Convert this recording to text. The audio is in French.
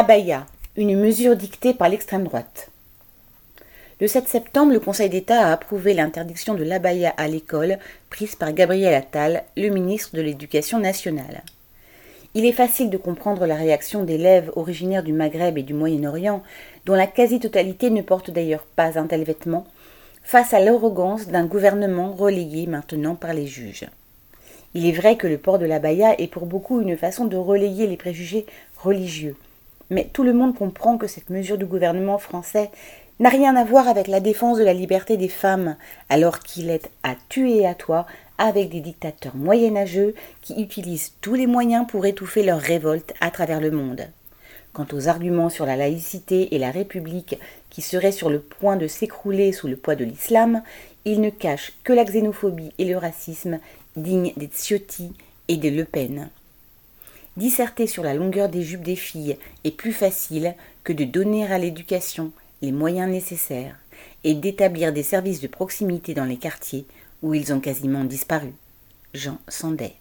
Abaya, une mesure dictée par l'extrême droite. Le 7 septembre, le Conseil d'État a approuvé l'interdiction de l'abaya à l'école prise par Gabriel Attal, le ministre de l'Éducation nationale. Il est facile de comprendre la réaction d'élèves originaires du Maghreb et du Moyen-Orient, dont la quasi-totalité ne porte d'ailleurs pas un tel vêtement, face à l'arrogance d'un gouvernement relayé maintenant par les juges. Il est vrai que le port de l'abaya est pour beaucoup une façon de relayer les préjugés religieux. Mais tout le monde comprend que cette mesure du gouvernement français n'a rien à voir avec la défense de la liberté des femmes, alors qu'il est à tuer à toi avec des dictateurs moyenâgeux qui utilisent tous les moyens pour étouffer leur révolte à travers le monde. Quant aux arguments sur la laïcité et la République qui seraient sur le point de s'écrouler sous le poids de l'islam, ils ne cachent que la xénophobie et le racisme dignes des Ciotti et des Le Pen. Disserter sur la longueur des jupes des filles est plus facile que de donner à l'éducation les moyens nécessaires et d'établir des services de proximité dans les quartiers où ils ont quasiment disparu. Jean Sandet.